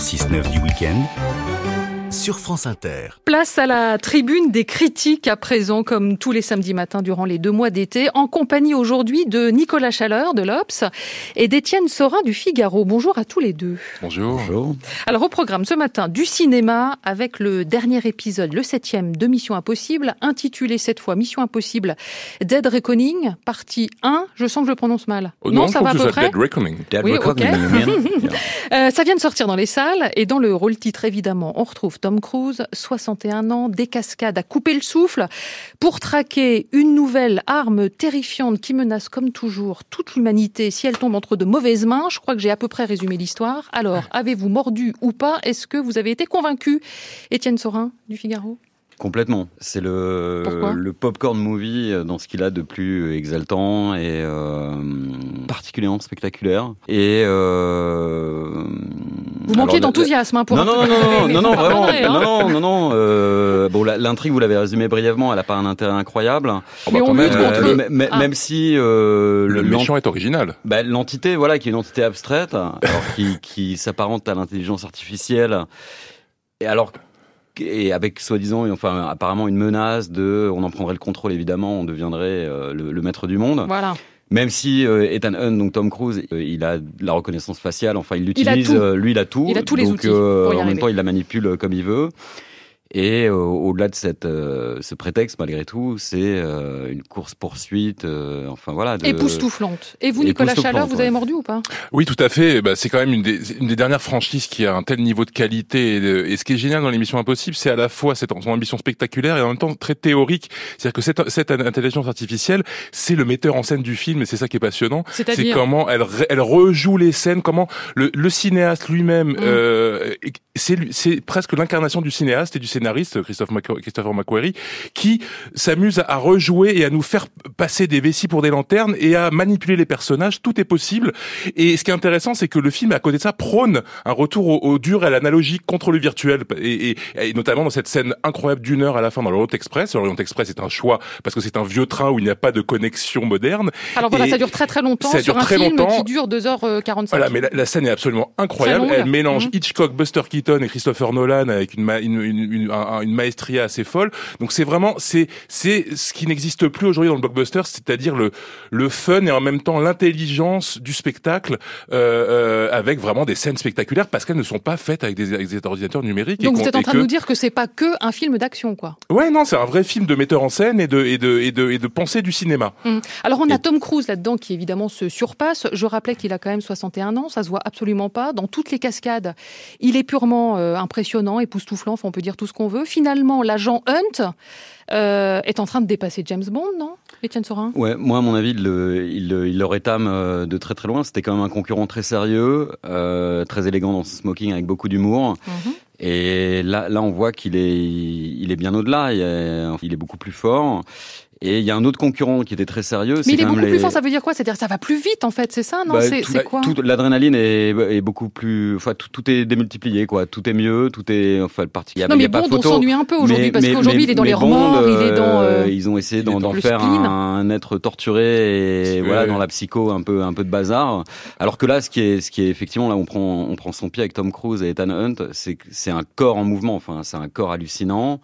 6-9 du week-end sur France Inter. Place à la tribune des critiques à présent, comme tous les samedis matins durant les deux mois d'été, en compagnie aujourd'hui de Nicolas Chaleur de l'Obs et d'Étienne Sorin du Figaro. Bonjour à tous les deux. Bonjour. Alors au programme ce matin du cinéma avec le dernier épisode, le septième de Mission Impossible, intitulé cette fois Mission Impossible Dead Reckoning, partie 1. Je sens que je le prononce mal. Oh non, ça va à peu près. Dead Reckoning. Dead oui, Reckoning. euh, ça vient de sortir dans les salles et dans le rôle titre évidemment, on retrouve Tom Cruise, 61 ans, des cascades à couper le souffle, pour traquer une nouvelle arme terrifiante qui menace comme toujours toute l'humanité si elle tombe entre de mauvaises mains. Je crois que j'ai à peu près résumé l'histoire. Alors, avez-vous mordu ou pas? Est-ce que vous avez été convaincu? Étienne Sorin du Figaro Complètement. C'est le, le popcorn movie dans ce qu'il a de plus exaltant et euh, particulièrement spectaculaire. Et euh, vous manquez d'enthousiasme hein, pour non, non, non, non, non, vraiment, non, non, non, non. Euh, bon, l'intrigue, vous l'avez résumé brièvement, elle a pas un intérêt incroyable. Oh, bah, Mais on même, euh, ah. même si euh, le, méchant est original. Bah, l'entité, voilà, qui est une entité abstraite, alors qui, qui s'apparente à l'intelligence artificielle. Et alors et avec soi-disant, enfin apparemment une menace de, on en prendrait le contrôle évidemment, on deviendrait euh, le, le, maître du monde. Voilà. Même si euh, Ethan Hunt, donc Tom Cruise, euh, il a la reconnaissance faciale, enfin il l'utilise, lui il a tout. Il a tous les donc, outils. Pour y en même temps, il la manipule comme il veut. Et euh, au-delà de cette, euh, ce prétexte, malgré tout, c'est euh, une course poursuite. enfin voilà. De... Époustouflante. Et vous, Nicolas Chaleur, vous avez mordu ou pas? Oui, tout à fait. Bah, c'est quand même une des, une des, dernières franchises qui a un tel niveau de qualité. Et, et ce qui est génial dans l'émission Impossible, c'est à la fois cette son ambition spectaculaire et en même temps très théorique. C'est-à-dire que cette, cette intelligence artificielle, c'est le metteur en scène du film, et c'est ça qui est passionnant. C'est comment elle, elle rejoue les scènes, comment le, le cinéaste lui-même, mmh. c'est presque l'incarnation du cinéaste et du scénariste scénariste Christophe Christopher McQuarrie qui s'amuse à rejouer et à nous faire passer des vessies pour des lanternes et à manipuler les personnages. Tout est possible. Et ce qui est intéressant, c'est que le film, à côté de ça, prône un retour au, dur et à l'analogique contre le virtuel. Et, et, notamment dans cette scène incroyable d'une heure à la fin dans l'Orient Express. L'Orient Express est un choix parce que c'est un vieux train où il n'y a pas de connexion moderne. Alors voilà, ça dure très très longtemps ça sur dure un très film longtemps. qui dure 2h45. Voilà, mais la, scène est absolument incroyable. Elle mélange mmh. Hitchcock, Buster Keaton et Christopher Nolan avec une, une, une, une une maestria assez folle. Donc c'est vraiment c'est c'est ce qui n'existe plus aujourd'hui dans le blockbuster, c'est-à-dire le le fun et en même temps l'intelligence du spectacle euh, euh, avec vraiment des scènes spectaculaires parce qu'elles ne sont pas faites avec des, avec des ordinateurs numériques. Donc vous êtes en train de nous dire que c'est pas que un film d'action quoi. Ouais non c'est un vrai film de metteur en scène et de et de et de, et de pensée du cinéma. Hum. Alors on a Tom Cruise là-dedans qui évidemment se surpasse. Je rappelais qu'il a quand même 61 ans, ça se voit absolument pas. Dans toutes les cascades, il est purement euh, impressionnant, époustouflant, on peut dire tout ce qu'on veut. Finalement, l'agent Hunt euh, est en train de dépasser James Bond, non Étienne Sorin? Ouais, moi à mon avis, il le, il, le rétame euh, de très très loin. C'était quand même un concurrent très sérieux, euh, très élégant dans son smoking avec beaucoup d'humour. Mhm. Et là, là, on voit qu'il est, il est bien au-delà. il est beaucoup plus fort. Et il y a un autre concurrent qui était très sérieux. Mais il est beaucoup plus fort, ça veut dire quoi? C'est-à-dire ça va plus vite en fait, c'est ça? Non, bah, c'est quoi? L'adrénaline est, est, beaucoup plus. Enfin, tout, tout, est démultiplié, quoi. Tout est mieux, tout est. Enfin, le parti. Non, mais Bond, on s'ennuie un peu aujourd'hui parce qu'aujourd'hui il est dans les remords, il est dans. Euh, ils ont essayé d'en faire un, être torturé et voilà dans la psycho un peu un peu de bazar. Alors que là, ce qui est ce qui est effectivement là, on prend on prend son pied avec Tom Cruise et Ethan Hunt, c'est c'est un corps en mouvement. Enfin, c'est un corps hallucinant.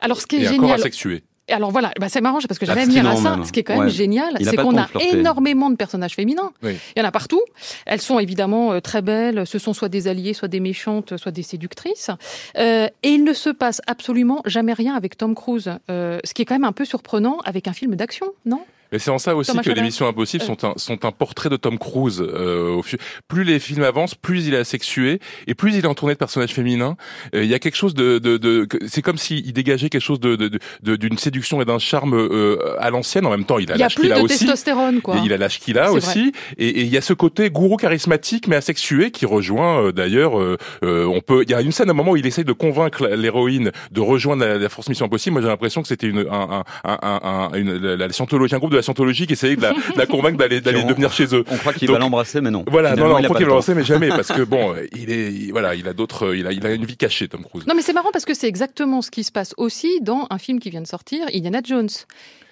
Alors, ce qui est et génial. Un corps asexué. Et alors voilà, bah c'est marrant parce que j'allais venir à ça. Ce qui est quand même génial, c'est qu'on a énormément de personnages féminins. Il y en a partout. Elles sont évidemment euh, très belles. Ce sont soit des alliés, soit des méchantes, soit des séductrices. Euh, et il ne se passe absolument jamais rien avec Tom Cruise. Euh, ce qui est quand même un peu surprenant avec un film d'action, non? Mais c'est en ça aussi que les Missions Impossibles sont un, sont un portrait de Tom Cruise. Euh, au plus les films avancent, plus il est asexué et plus il est entouré de personnages féminins. Euh, il y a quelque chose de, de, de c'est comme s'il dégageait quelque chose de d'une de, séduction et d'un charme euh, à l'ancienne. En même temps, il a l'âge qu'il a aussi. Testostérone, quoi. Il a l'âge qu'il a aussi. Et, et, il y a ce côté gourou charismatique mais asexué qui rejoint euh, d'ailleurs. Euh, euh, on peut. Il y a une scène à un moment où il essaye de convaincre l'héroïne de rejoindre la, Force Mission Impossible. Moi, j'ai l'impression que c'était une, un, un, un, une, la, scientologie, un groupe de la scientologie qui essayait de la, de la convaincre d'aller d'aller devenir chez eux. On croit qu'il va l'embrasser, mais non. Voilà, non, non, on croit qu'il va l'embrasser, mais jamais, parce que bon, il est, voilà, il a d'autres, il a, il a une vie cachée, Tom Cruise. Non, mais c'est marrant parce que c'est exactement ce qui se passe aussi dans un film qui vient de sortir, Indiana Jones.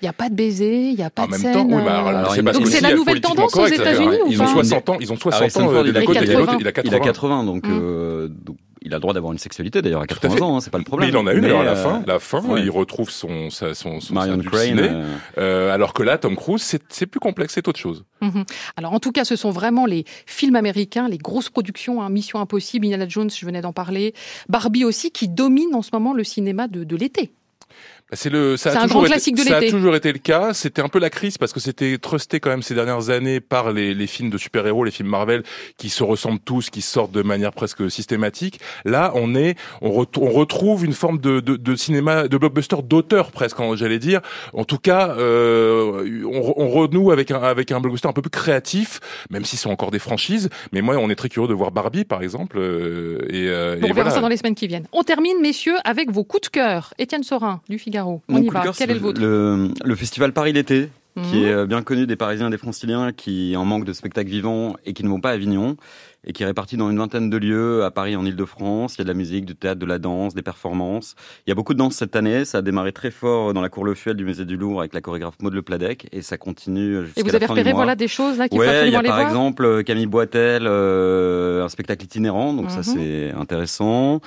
Il n'y a pas de baiser, il n'y a pas en de même scène. Temps, oui, bah, alors, euh... donc c'est la nouvelle tendance aux États-Unis Ils ont 60 ans, ils ont 60 ans. Il a 80. Il a 80, donc, mm. euh, donc il a le droit d'avoir une sexualité d'ailleurs à 80 ans, hein, c'est pas le problème. Mais il en a une alors à la fin. La fin, ouais. il retrouve son son, son, son Marion Crane. Euh... Euh, alors que là, Tom Cruise, c'est plus complexe, c'est autre chose. Mm -hmm. Alors en tout cas, ce sont vraiment les films américains, les grosses productions, hein, Mission Impossible, Indiana Jones, je venais d'en parler, Barbie aussi, qui dominent en ce moment le cinéma de, de l'été. C'est le, ça a, un grand été, classique de ça a l'été. toujours été le cas. C'était un peu la crise parce que c'était trusté quand même ces dernières années par les, les films de super-héros, les films Marvel qui se ressemblent tous, qui sortent de manière presque systématique. Là, on est, on, re, on retrouve une forme de, de, de cinéma, de blockbuster d'auteur presque, j'allais dire. En tout cas, euh, on, on, renoue avec un, avec un blockbuster un peu plus créatif, même si ce sont encore des franchises. Mais moi, on est très curieux de voir Barbie, par exemple. Euh, et, euh, bon, et on verra voilà. ça dans les semaines qui viennent. On termine, messieurs, avec vos coups de cœur. Étienne Sorin, du Figaro. On Mon y va. cœur, Quel est le vôtre le, le festival Paris l'été, Mhm. qui est euh, bien connu des Parisiens et des Franciliens qui en manque de spectacles vivants et qui ne vont pas à Avignon et qui est réparti dans une vingtaine de lieux à Paris en Ile-de-France. Il y a de la musique, du théâtre, de la danse, des performances. Il y a beaucoup de danse cette année. Ça a démarré très fort dans la cour Le Fuel du Musée du Louvre avec la chorégraphe Maud Le Pladec et ça continue jusqu'à Et vous la avez fin repéré voilà, des choses là faut Ouais, il y a par voir exemple euh, Camille Boitel, euh, un spectacle itinérant, donc ça Mhm. c'est intéressant.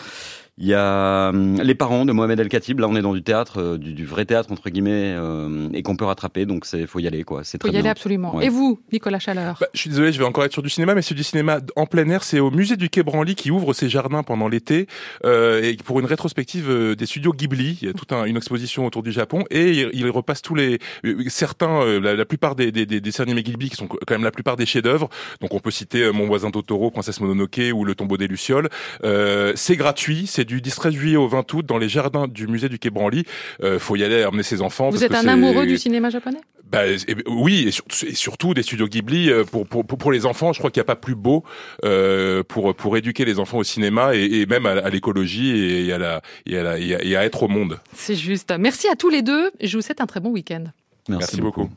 Il y a hum, les parents de Mohamed El Khatib. Là, on est dans du théâtre, euh, du, du vrai théâtre entre guillemets, euh, et qu'on peut rattraper. Donc, c'est faut y aller, quoi. C'est faut très y aller absolument. Ouais. Et vous, Nicolas Chaleur Bah, je suis désolé, je vais encore être sur du cinéma, mais c'est du cinéma en plein air. C'est au musée du Quai Branly qui ouvre ses jardins pendant l'été euh, et pour une rétrospective euh, des studios Ghibli. Il y a toute un, une exposition autour du Japon et il, il repasse tous les euh, certains, euh, la, la, plupart des, des, des dessins animés Ghibli qui sont quand même la plupart des chefs-d'œuvre. Donc on peut citer euh, Mon voisin Totoro, Princesse Mononoke ou Le tombeau des lucioles. Euh, c'est gratuit, c'est du 13 juillet au 20 août dans les jardins du musée du Quai Branly. Euh, faut y aller, emmener ses enfants. Vous parce êtes que un amoureux du cinéma japonais? Bah, et- oui, et, sur- et surtout des studios Ghibli euh, pour, pour, pour les enfants. Je crois qu'il n'y a pas plus beau euh, pour, pour éduquer les enfants au cinéma et, et même à, à l'écologie et à, la, et, à la, et à- et à être au monde. C'est juste. Merci à tous les deux. Je vous souhaite un très bon week-end. Merci beaucoup.